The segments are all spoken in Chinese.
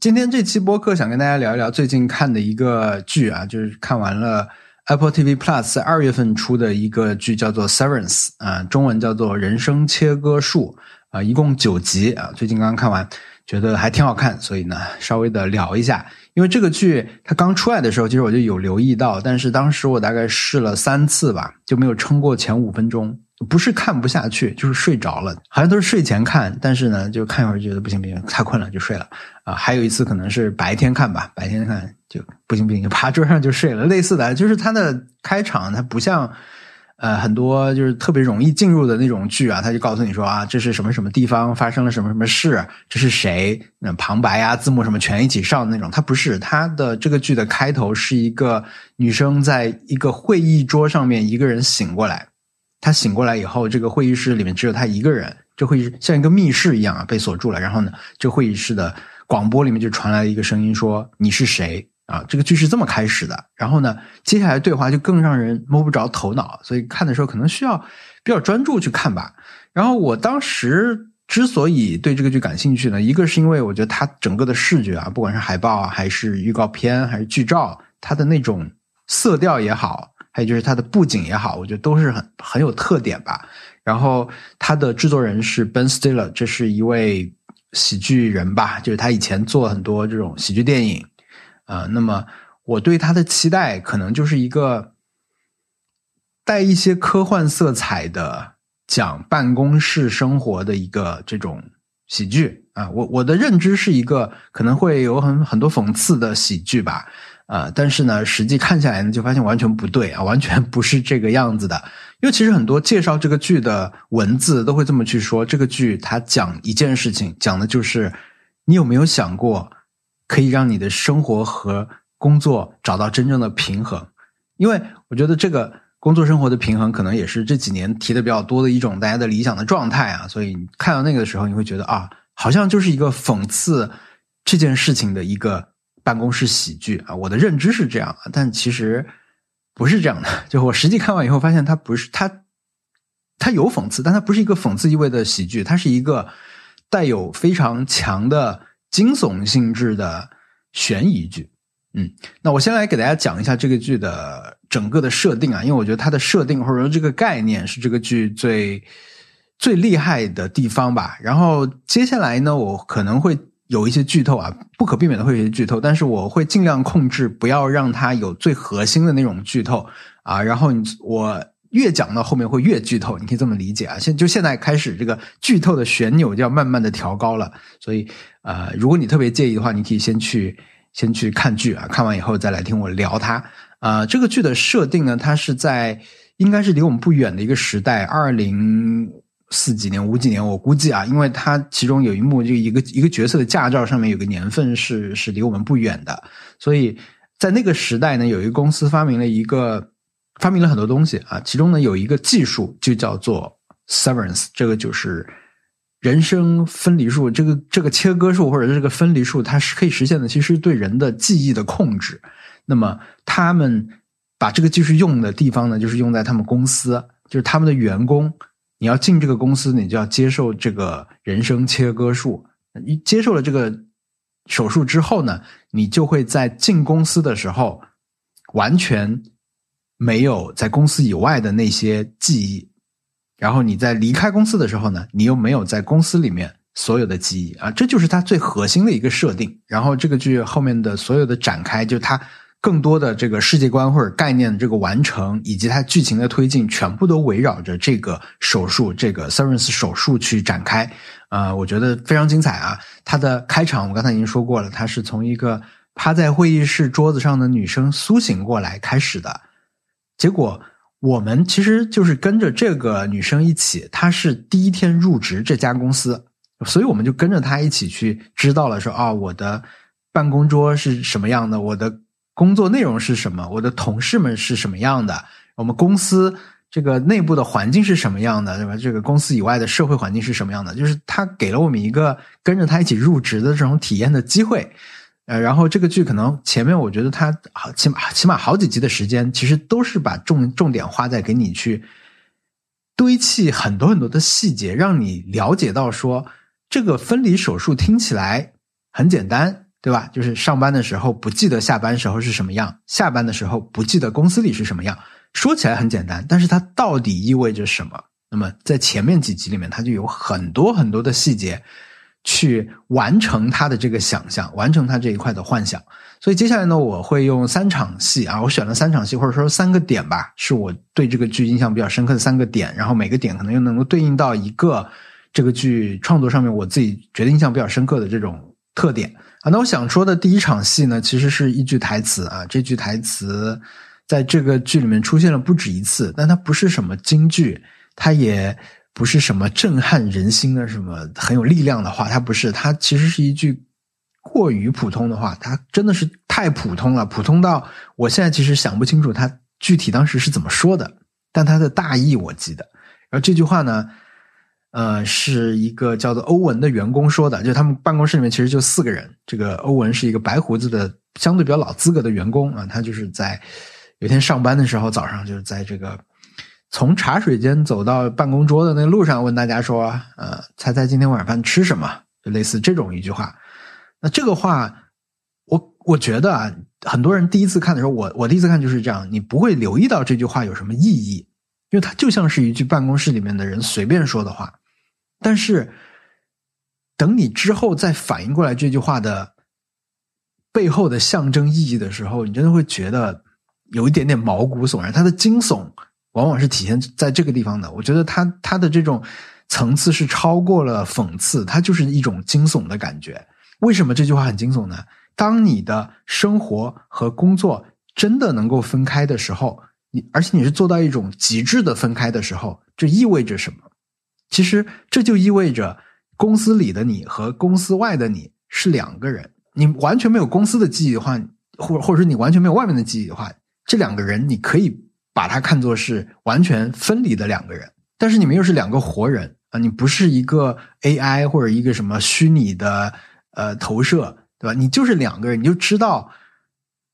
今天这期播客想跟大家聊一聊最近看的一个剧啊，就是看完了 Apple TV Plus 二月份出的一个剧，叫做《Severance》啊，中文叫做《人生切割术》啊，一共九集啊，最近刚刚看完，觉得还挺好看，所以呢，稍微的聊一下。因为这个剧它刚出来的时候，其实我就有留意到，但是当时我大概试了三次吧，就没有撑过前五分钟。不是看不下去，就是睡着了，好像都是睡前看，但是呢，就看一会儿觉得不行不行，太困了就睡了啊。还有一次可能是白天看吧，白天看就不行不行，就趴桌上就睡了。类似的，就是它的开场，它不像呃很多就是特别容易进入的那种剧啊，他就告诉你说啊，这是什么什么地方发生了什么什么事，这是谁，那旁白啊字幕什么全一起上的那种。它不是，它的这个剧的开头是一个女生在一个会议桌上面一个人醒过来。他醒过来以后，这个会议室里面只有他一个人，这会议像一个密室一样啊，被锁住了。然后呢，这会议室的广播里面就传来了一个声音说：“你是谁？”啊，这个剧是这么开始的。然后呢，接下来对话就更让人摸不着头脑，所以看的时候可能需要比较专注去看吧。然后我当时之所以对这个剧感兴趣呢，一个是因为我觉得它整个的视觉啊，不管是海报啊，还是预告片，还是剧照，它的那种色调也好。还有就是它的布景也好，我觉得都是很很有特点吧。然后它的制作人是 Ben Stiller，这是一位喜剧人吧，就是他以前做很多这种喜剧电影啊。那么我对他的期待可能就是一个带一些科幻色彩的讲办公室生活的一个这种喜剧啊。我我的认知是一个可能会有很很多讽刺的喜剧吧。啊，但是呢，实际看下来呢，就发现完全不对啊，完全不是这个样子的。因为其实很多介绍这个剧的文字都会这么去说，这个剧它讲一件事情，讲的就是你有没有想过可以让你的生活和工作找到真正的平衡？因为我觉得这个工作生活的平衡，可能也是这几年提的比较多的一种大家的理想的状态啊。所以看到那个的时候，你会觉得啊，好像就是一个讽刺这件事情的一个。办公室喜剧啊，我的认知是这样，但其实不是这样的。就我实际看完以后发现，它不是它，它有讽刺，但它不是一个讽刺意味的喜剧，它是一个带有非常强的惊悚性质的悬疑剧。嗯，那我先来给大家讲一下这个剧的整个的设定啊，因为我觉得它的设定或者说这个概念是这个剧最最厉害的地方吧。然后接下来呢，我可能会。有一些剧透啊，不可避免的会有一些剧透，但是我会尽量控制，不要让它有最核心的那种剧透啊。然后你我越讲到后面会越剧透，你可以这么理解啊。现就现在开始，这个剧透的旋钮就要慢慢的调高了。所以呃，如果你特别介意的话，你可以先去先去看剧啊，看完以后再来听我聊它啊。这个剧的设定呢，它是在应该是离我们不远的一个时代，二零。四几年、五几年，我估计啊，因为它其中有一幕，就一个一个角色的驾照上面有个年份是是离我们不远的，所以在那个时代呢，有一个公司发明了一个发明了很多东西啊，其中呢有一个技术就叫做 severance，这个就是人生分离术，这个这个切割术或者这个分离术，它是可以实现的，其实对人的记忆的控制。那么他们把这个技术用的地方呢，就是用在他们公司，就是他们的员工。你要进这个公司，你就要接受这个人生切割术。你接受了这个手术之后呢，你就会在进公司的时候完全没有在公司以外的那些记忆，然后你在离开公司的时候呢，你又没有在公司里面所有的记忆啊，这就是它最核心的一个设定。然后这个剧后面的所有的展开，就它。更多的这个世界观或者概念的这个完成，以及它剧情的推进，全部都围绕着这个手术，这个 Severance 手术去展开。啊，我觉得非常精彩啊！它的开场我刚才已经说过了，它是从一个趴在会议室桌子上的女生苏醒过来开始的。结果我们其实就是跟着这个女生一起，她是第一天入职这家公司，所以我们就跟着她一起去知道了说啊，我的办公桌是什么样的，我的。工作内容是什么？我的同事们是什么样的？我们公司这个内部的环境是什么样的？对吧？这个公司以外的社会环境是什么样的？就是他给了我们一个跟着他一起入职的这种体验的机会。呃，然后这个剧可能前面我觉得他好起码起码好几集的时间，其实都是把重重点花在给你去堆砌很多很多的细节，让你了解到说这个分离手术听起来很简单。对吧？就是上班的时候不记得下班时候是什么样，下班的时候不记得公司里是什么样。说起来很简单，但是它到底意味着什么？那么在前面几集里面，它就有很多很多的细节，去完成他的这个想象，完成他这一块的幻想。所以接下来呢，我会用三场戏啊，我选了三场戏，或者说三个点吧，是我对这个剧印象比较深刻的三个点。然后每个点可能又能够对应到一个这个剧创作上面我自己觉得印象比较深刻的这种特点啊。那我想说的第一场戏呢，其实是一句台词啊，这句台词在这个剧里面出现了不止一次，但它不是什么金句。它也不是什么震撼人心的、什么很有力量的话，它不是，它其实是一句过于普通的话，它真的是太普通了，普通到我现在其实想不清楚它具体当时是怎么说的，但它的大意我记得。然后这句话呢，呃，是一个叫做欧文的员工说的，就他们办公室里面其实就四个人，这个欧文是一个白胡子的、相对比较老资格的员工啊，他就是在有天上班的时候，早上就是在这个。从茶水间走到办公桌的那路上，问大家说：“呃，猜猜今天晚饭吃什么？”就类似这种一句话。那这个话，我我觉得啊，很多人第一次看的时候，我我第一次看就是这样，你不会留意到这句话有什么意义，因为它就像是一句办公室里面的人随便说的话。但是，等你之后再反应过来这句话的背后的象征意义的时候，你真的会觉得有一点点毛骨悚然，它的惊悚。往往是体现在这个地方的。我觉得他他的这种层次是超过了讽刺，它就是一种惊悚的感觉。为什么这句话很惊悚呢？当你的生活和工作真的能够分开的时候，你而且你是做到一种极致的分开的时候，这意味着什么？其实这就意味着公司里的你和公司外的你是两个人。你完全没有公司的记忆的话，或或者说你完全没有外面的记忆的话，这两个人你可以。把它看作是完全分离的两个人，但是你们又是两个活人啊！你不是一个 AI 或者一个什么虚拟的呃投射，对吧？你就是两个人，你就知道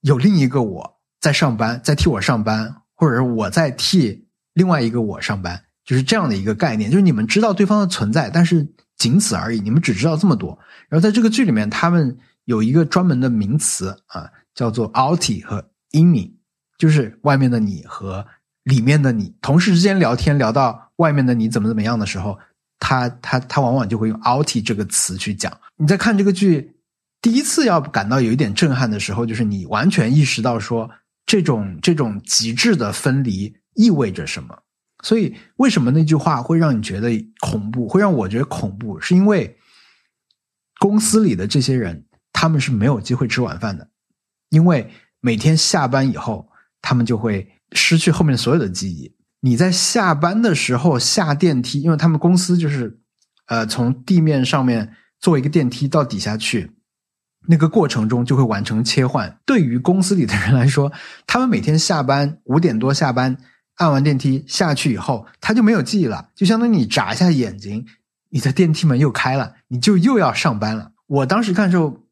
有另一个我在上班，在替我上班，或者是我在替另外一个我上班，就是这样的一个概念。就是你们知道对方的存在，但是仅此而已。你们只知道这么多。然后在这个剧里面，他们有一个专门的名词啊，叫做 “outie” 和 “innie”。就是外面的你和里面的你同事之间聊天，聊到外面的你怎么怎么样的时候，他他他往往就会用 “outie” 这个词去讲。你在看这个剧第一次要感到有一点震撼的时候，就是你完全意识到说这种这种极致的分离意味着什么。所以为什么那句话会让你觉得恐怖，会让我觉得恐怖，是因为公司里的这些人他们是没有机会吃晚饭的，因为每天下班以后。他们就会失去后面所有的记忆。你在下班的时候下电梯，因为他们公司就是，呃，从地面上面坐一个电梯到底下去，那个过程中就会完成切换。对于公司里的人来说，他们每天下班五点多下班，按完电梯下去以后，他就没有记忆了，就相当于你眨一下眼睛，你的电梯门又开了，你就又要上班了。我当时看的时候。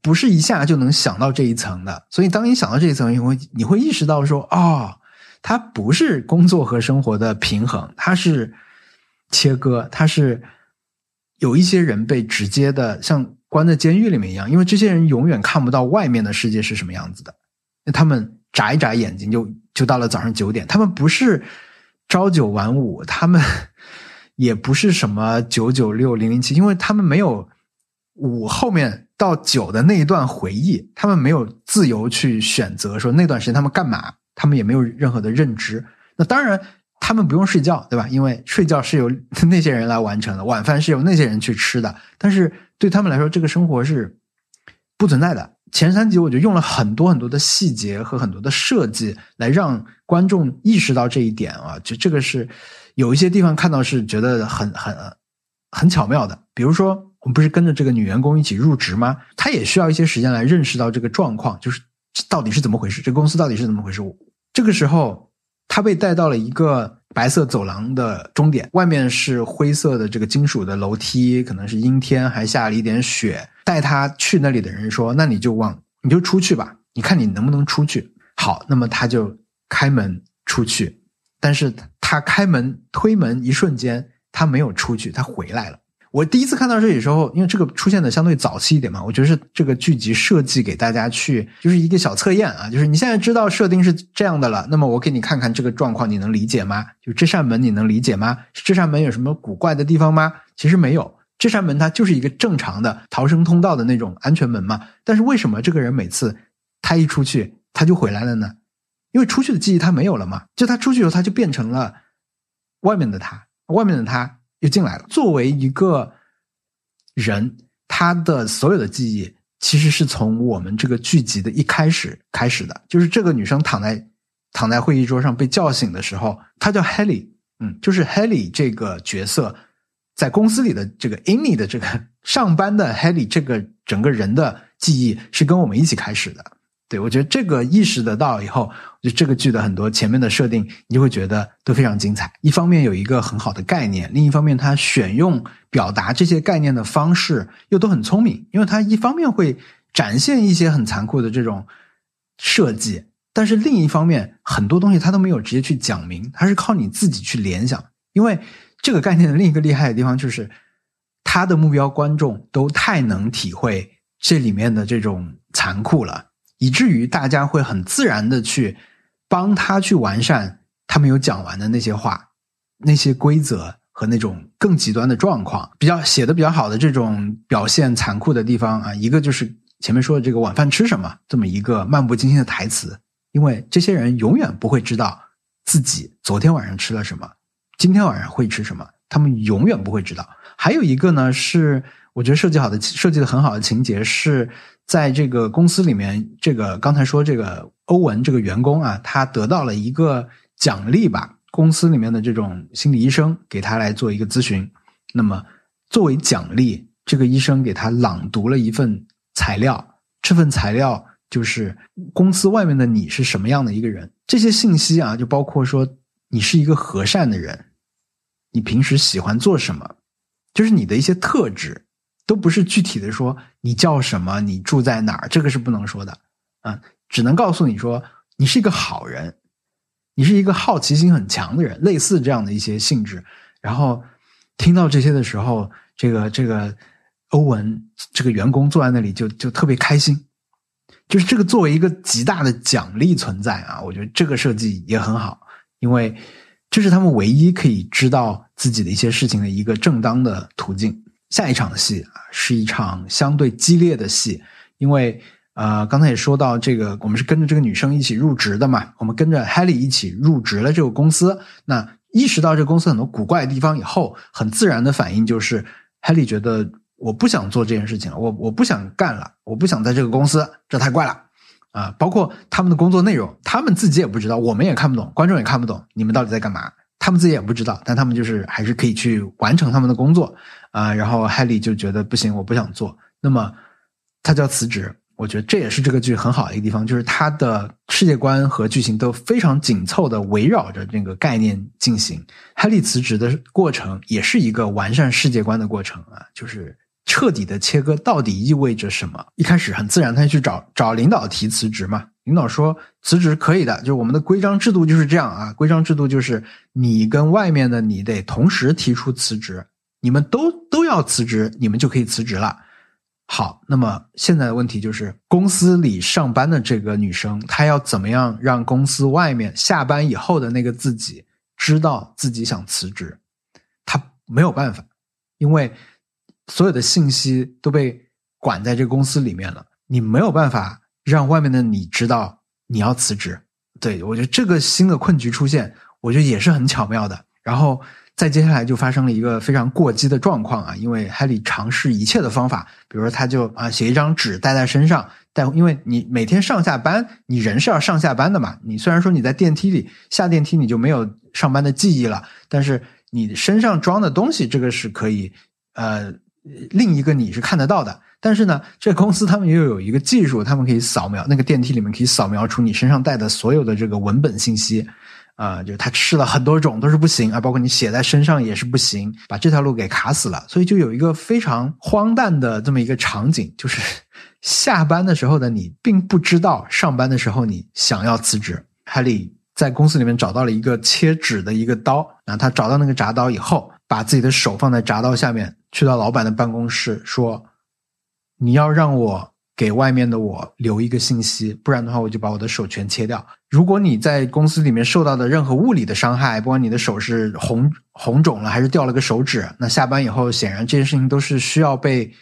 不是一下就能想到这一层的，所以当你想到这一层，你会你会意识到说，哦，它不是工作和生活的平衡，它是切割，它是有一些人被直接的像关在监狱里面一样，因为这些人永远看不到外面的世界是什么样子的，那他们眨一眨眼睛就就到了早上九点，他们不是朝九晚五，他们 也不是什么九九六零零七，因为他们没有五后面。到九的那一段回忆，他们没有自由去选择说那段时间他们干嘛，他们也没有任何的认知。那当然，他们不用睡觉，对吧？因为睡觉是由 那些人来完成的，晚饭是由那些人去吃的。但是对他们来说，这个生活是不存在的。前三集我就用了很多很多的细节和很多的设计，来让观众意识到这一点啊。就这个是有一些地方看到是觉得很很很巧妙的，比如说。我们不是跟着这个女员工一起入职吗？她也需要一些时间来认识到这个状况，就是到底是怎么回事，这公司到底是怎么回事。这个时候，她被带到了一个白色走廊的终点，外面是灰色的这个金属的楼梯，可能是阴天，还下了一点雪。带他去那里的人说：“那你就往，你就出去吧，你看你能不能出去。”好，那么他就开门出去，但是他开门推门一瞬间，他没有出去，他回来了。我第一次看到这里时候，因为这个出现的相对早期一点嘛，我觉得是这个剧集设计给大家去就是一个小测验啊，就是你现在知道设定是这样的了，那么我给你看看这个状况，你能理解吗？就这扇门你能理解吗？这扇门有什么古怪的地方吗？其实没有，这扇门它就是一个正常的逃生通道的那种安全门嘛。但是为什么这个人每次他一出去他就回来了呢？因为出去的记忆他没有了嘛，就他出去以后他就变成了外面的他，外面的他又进来了。作为一个人，他的所有的记忆其实是从我们这个剧集的一开始开始的，就是这个女生躺在躺在会议桌上被叫醒的时候，她叫 Helly，嗯，就是 Helly 这个角色在公司里的这个 Amy 的这个 上班的 Helly 这个整个人的记忆是跟我们一起开始的。对，我觉得这个意识得到以后，就这个剧的很多前面的设定，你就会觉得都非常精彩。一方面有一个很好的概念，另一方面它选用表达这些概念的方式又都很聪明，因为它一方面会展现一些很残酷的这种设计，但是另一方面很多东西它都没有直接去讲明，它是靠你自己去联想。因为这个概念的另一个厉害的地方就是，他的目标观众都太能体会这里面的这种残酷了。以至于大家会很自然的去帮他去完善他没有讲完的那些话、那些规则和那种更极端的状况。比较写的比较好的这种表现残酷的地方啊，一个就是前面说的这个晚饭吃什么这么一个漫不经心的台词，因为这些人永远不会知道自己昨天晚上吃了什么，今天晚上会吃什么，他们永远不会知道。还有一个呢是我觉得设计好的、设计的很好的情节是。在这个公司里面，这个刚才说这个欧文这个员工啊，他得到了一个奖励吧。公司里面的这种心理医生给他来做一个咨询，那么作为奖励，这个医生给他朗读了一份材料。这份材料就是公司外面的你是什么样的一个人。这些信息啊，就包括说你是一个和善的人，你平时喜欢做什么，就是你的一些特质。都不是具体的说你叫什么，你住在哪儿，这个是不能说的，啊，只能告诉你说你是一个好人，你是一个好奇心很强的人，类似这样的一些性质。然后听到这些的时候，这个这个欧文这个员工坐在那里就就特别开心，就是这个作为一个极大的奖励存在啊，我觉得这个设计也很好，因为这是他们唯一可以知道自己的一些事情的一个正当的途径。下一场戏啊，是一场相对激烈的戏，因为呃，刚才也说到这个，我们是跟着这个女生一起入职的嘛，我们跟着 Helly 一起入职了这个公司。那意识到这个公司很多古怪的地方以后，很自然的反应就是 Helly 觉得我不想做这件事情了，我我不想干了，我不想在这个公司，这太怪了啊！包括他们的工作内容，他们自己也不知道，我们也看不懂，观众也看不懂，你们到底在干嘛？他们自己也不知道，但他们就是还是可以去完成他们的工作啊。然后海莉就觉得不行，我不想做，那么他就要辞职。我觉得这也是这个剧很好的一个地方，就是它的世界观和剧情都非常紧凑的围绕着这个概念进行。哈利辞职的过程也是一个完善世界观的过程啊，就是彻底的切割到底意味着什么。一开始很自然，他去找找领导提辞职嘛。领导说辞职可以的，就是我们的规章制度就是这样啊。规章制度就是你跟外面的你得同时提出辞职，你们都都要辞职，你们就可以辞职了。好，那么现在的问题就是，公司里上班的这个女生，她要怎么样让公司外面下班以后的那个自己知道自己想辞职？她没有办法，因为所有的信息都被管在这公司里面了，你没有办法。让外面的你知道你要辞职，对我觉得这个新的困局出现，我觉得也是很巧妙的。然后再接下来就发生了一个非常过激的状况啊，因为海里尝试一切的方法，比如说他就啊写一张纸带在身上，带，因为你每天上下班，你人是要上下班的嘛。你虽然说你在电梯里下电梯你就没有上班的记忆了，但是你身上装的东西这个是可以，呃，另一个你是看得到的。但是呢，这公司他们又有一个技术，他们可以扫描那个电梯里面可以扫描出你身上带的所有的这个文本信息，啊，就是他试了很多种都是不行啊，包括你写在身上也是不行，把这条路给卡死了。所以就有一个非常荒诞的这么一个场景，就是下班的时候的你并不知道上班的时候你想要辞职。哈利在公司里面找到了一个切纸的一个刀，然后他找到那个铡刀以后，把自己的手放在铡刀下面。去到老板的办公室说：“你要让我给外面的我留一个信息，不然的话我就把我的手全切掉。如果你在公司里面受到的任何物理的伤害，不管你的手是红红肿了还是掉了个手指，那下班以后显然这些事情都是需要被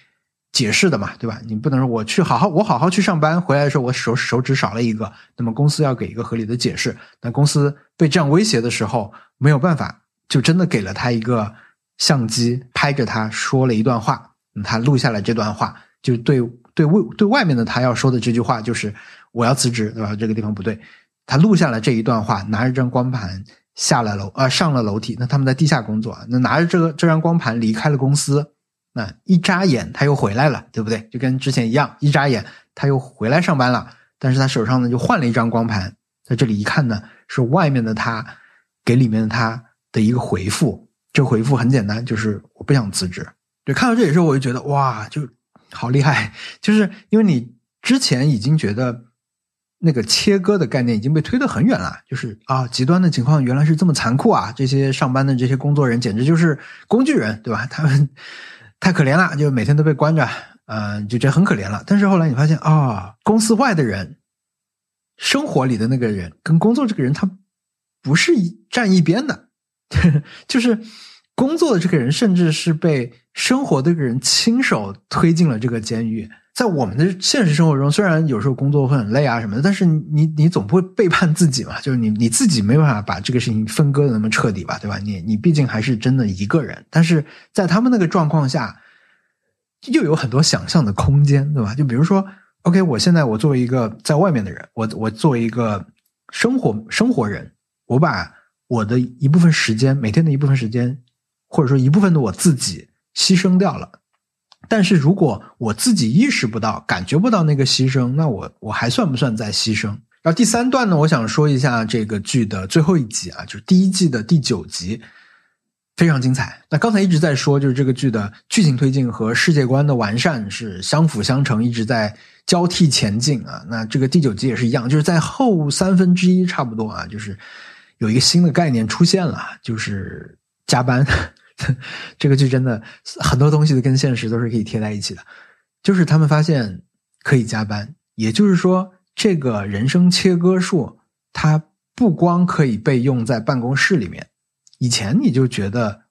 解释的嘛，对吧？你不能说我去好好我好好去上班，回来的时候我手手指少了一个，那么公司要给一个合理的解释。那公司被这样威胁的时候，没有办法，就真的给了他一个。”相机拍着他说了一段话，他录下来这段话，就对对外对外面的他要说的这句话就是我要辞职，对吧？这个地方不对，他录下了这一段话，拿着张光盘下了楼，呃，上了楼梯。那他们在地下工作，那拿着这个这张光盘离开了公司，那一眨眼他又回来了，对不对？就跟之前一样，一眨眼他又回来上班了。但是他手上呢就换了一张光盘，在这里一看呢是外面的他给里面的他的一个回复。这回复很简单，就是我不想辞职。对，看到这里时候，我就觉得哇，就好厉害。就是因为你之前已经觉得那个切割的概念已经被推得很远了，就是啊，极端的情况原来是这么残酷啊！这些上班的这些工作人简直就是工具人，对吧？他们太可怜了，就每天都被关着，嗯，就觉得很可怜了。但是后来你发现啊，公司外的人，生活里的那个人跟工作这个人，他不是一站一边的。就是工作的这个人，甚至是被生活的这个人亲手推进了这个监狱。在我们的现实生活中，虽然有时候工作会很累啊什么的，但是你你总不会背叛自己嘛？就是你你自己没办法把这个事情分割的那么彻底吧？对吧？你你毕竟还是真的一个人。但是在他们那个状况下，又有很多想象的空间，对吧？就比如说，OK，我现在我作为一个在外面的人，我我作为一个生活生活人，我把。我的一部分时间，每天的一部分时间，或者说一部分的我自己牺牲掉了。但是如果我自己意识不到、感觉不到那个牺牲，那我我还算不算在牺牲？然后第三段呢，我想说一下这个剧的最后一集啊，就是第一季的第九集，非常精彩。那刚才一直在说，就是这个剧的剧情推进和世界观的完善是相辅相成，一直在交替前进啊。那这个第九集也是一样，就是在后三分之一差不多啊，就是。有一个新的概念出现了，就是加班。这个剧真的很多东西都跟现实都是可以贴在一起的。就是他们发现可以加班，也就是说，这个人生切割术它不光可以被用在办公室里面。以前你就觉得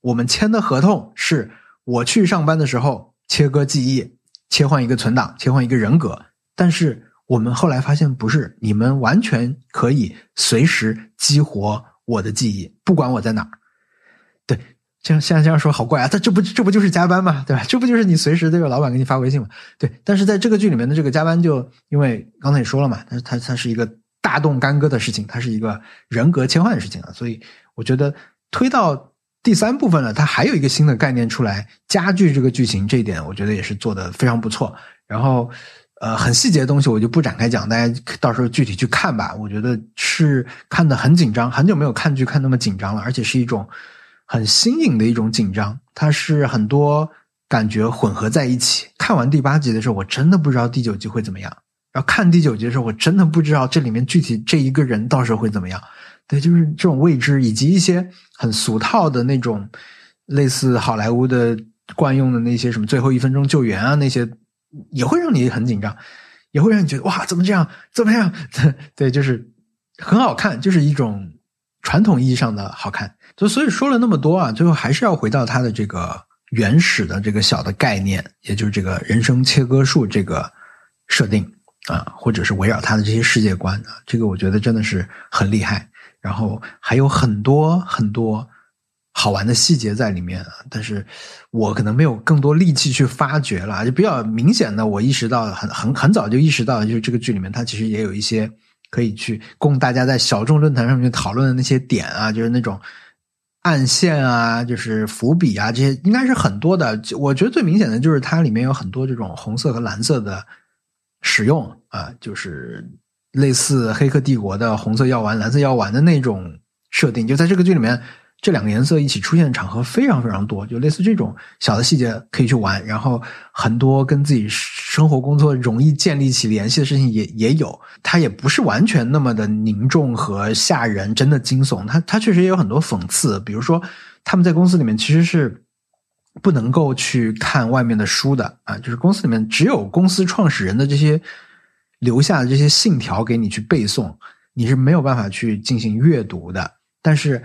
我们签的合同是我去上班的时候切割记忆，切换一个存档，切换一个人格，但是。我们后来发现不是，你们完全可以随时激活我的记忆，不管我在哪儿。对，这样现在这样说好怪啊！他这不这不就是加班吗？对吧？这不就是你随时都有老板给你发微信吗？对。但是在这个剧里面的这个加班，就因为刚才也说了嘛，它它它是一个大动干戈的事情，它是一个人格切换的事情啊。所以我觉得推到第三部分了，它还有一个新的概念出来，加剧这个剧情，这一点我觉得也是做的非常不错。然后。呃，很细节的东西我就不展开讲，大家到时候具体去看吧。我觉得是看的很紧张，很久没有看剧看那么紧张了，而且是一种很新颖的一种紧张，它是很多感觉混合在一起。看完第八集的时候，我真的不知道第九集会怎么样；然后看第九集的时候，我真的不知道这里面具体这一个人到时候会怎么样。对，就是这种未知，以及一些很俗套的那种类似好莱坞的惯用的那些什么最后一分钟救援啊那些。也会让你很紧张，也会让你觉得哇，怎么这样？怎么样？对，就是很好看，就是一种传统意义上的好看。就所以说了那么多啊，最后还是要回到它的这个原始的这个小的概念，也就是这个人生切割术这个设定啊，或者是围绕它的这些世界观啊，这个我觉得真的是很厉害。然后还有很多很多。好玩的细节在里面啊，但是我可能没有更多力气去发掘了。就比较明显的，我意识到很很很早就意识到，就是这个剧里面它其实也有一些可以去供大家在小众论坛上面讨论的那些点啊，就是那种暗线啊，就是伏笔啊，这些应该是很多的。我觉得最明显的就是它里面有很多这种红色和蓝色的使用啊，就是类似《黑客帝国》的红色药丸、蓝色药丸的那种设定，就在这个剧里面。这两个颜色一起出现的场合非常非常多，就类似这种小的细节可以去玩，然后很多跟自己生活工作容易建立起联系的事情也也有，它也不是完全那么的凝重和吓人，真的惊悚，它它确实也有很多讽刺，比如说他们在公司里面其实是不能够去看外面的书的啊，就是公司里面只有公司创始人的这些留下的这些信条给你去背诵，你是没有办法去进行阅读的。但是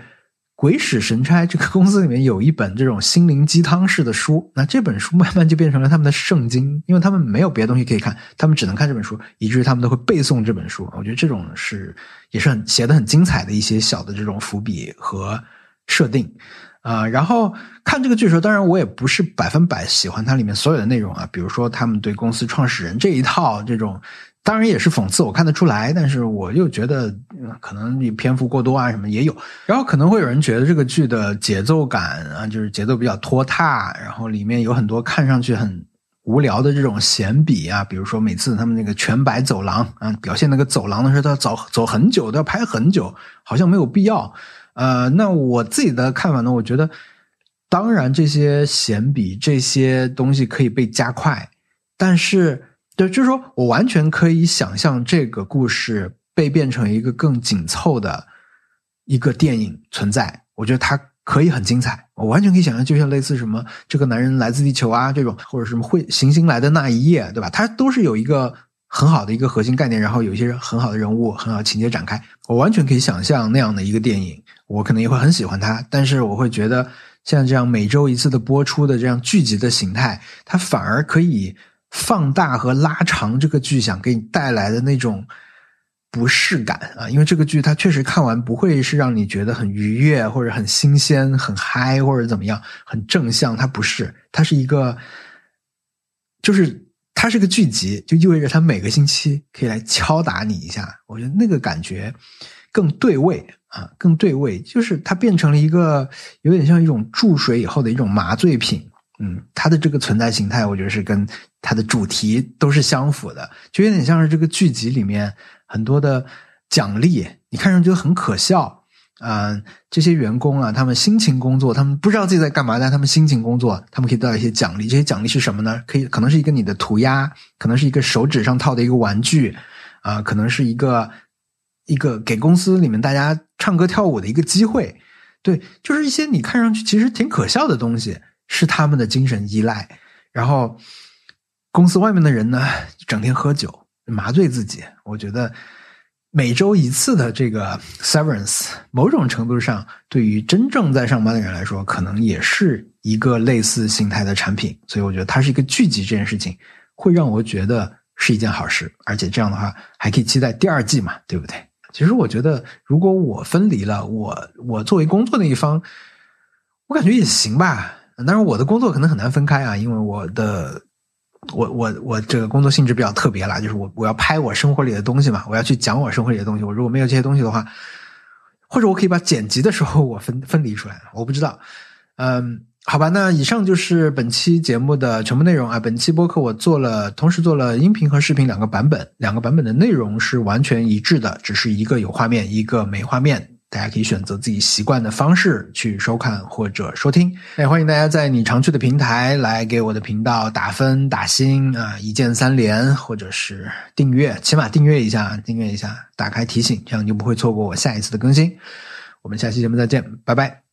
鬼使神差，这个公司里面有一本这种心灵鸡汤式的书，那这本书慢慢就变成了他们的圣经，因为他们没有别的东西可以看，他们只能看这本书，以至于他们都会背诵这本书。我觉得这种是也是很写的很精彩的一些小的这种伏笔和设定。啊，然后看这个剧的时候，当然我也不是百分百喜欢它里面所有的内容啊。比如说他们对公司创始人这一套这种，当然也是讽刺，我看得出来。但是我又觉得可能你篇幅过多啊，什么也有。然后可能会有人觉得这个剧的节奏感啊，就是节奏比较拖沓，然后里面有很多看上去很无聊的这种闲笔啊，比如说每次他们那个全白走廊啊，表现那个走廊的时候都要走走很久，都要拍很久，好像没有必要。呃，那我自己的看法呢？我觉得，当然这些闲笔这些东西可以被加快，但是，对，就是说我完全可以想象这个故事被变成一个更紧凑的一个电影存在。我觉得它可以很精彩，我完全可以想象，就像类似什么这个男人来自地球啊这种，或者什么会行星来的那一夜，对吧？它都是有一个。很好的一个核心概念，然后有一些很好的人物，很好的情节展开，我完全可以想象那样的一个电影，我可能也会很喜欢它。但是我会觉得，像这样每周一次的播出的这样剧集的形态，它反而可以放大和拉长这个剧想给你带来的那种不适感啊！因为这个剧它确实看完不会是让你觉得很愉悦，或者很新鲜、很嗨，或者怎么样，很正向。它不是，它是一个，就是。它是个剧集，就意味着它每个星期可以来敲打你一下。我觉得那个感觉更对味啊，更对味。就是它变成了一个有点像一种注水以后的一种麻醉品。嗯，它的这个存在形态，我觉得是跟它的主题都是相符的，就有点像是这个剧集里面很多的奖励，你看上去很可笑。嗯，这些员工啊，他们辛勤工作，他们不知道自己在干嘛，但他们辛勤工作，他们可以得到一些奖励。这些奖励是什么呢？可以可能是一个你的涂鸦，可能是一个手指上套的一个玩具，啊，可能是一个一个给公司里面大家唱歌跳舞的一个机会。对，就是一些你看上去其实挺可笑的东西，是他们的精神依赖。然后公司外面的人呢，整天喝酒麻醉自己。我觉得。每周一次的这个 severance，某种程度上对于真正在上班的人来说，可能也是一个类似形态的产品。所以我觉得它是一个聚集这件事情，会让我觉得是一件好事。而且这样的话，还可以期待第二季嘛，对不对？其实我觉得，如果我分离了，我我作为工作的一方，我感觉也行吧。当然，我的工作可能很难分开啊，因为我的。我我我这个工作性质比较特别啦，就是我我要拍我生活里的东西嘛，我要去讲我生活里的东西。我如果没有这些东西的话，或者我可以把剪辑的时候 我分分离出来，我不知道。嗯，好吧，那以上就是本期节目的全部内容啊。本期播客我做了，同时做了音频和视频两个版本，两个版本的内容是完全一致的，只是一个有画面，一个没画面。大家可以选择自己习惯的方式去收看或者收听。也欢迎大家在你常去的平台来给我的频道打分、打星啊，一键三连，或者是订阅，起码订阅一下，订阅一下，打开提醒，这样就不会错过我下一次的更新。我们下期节目再见，拜拜。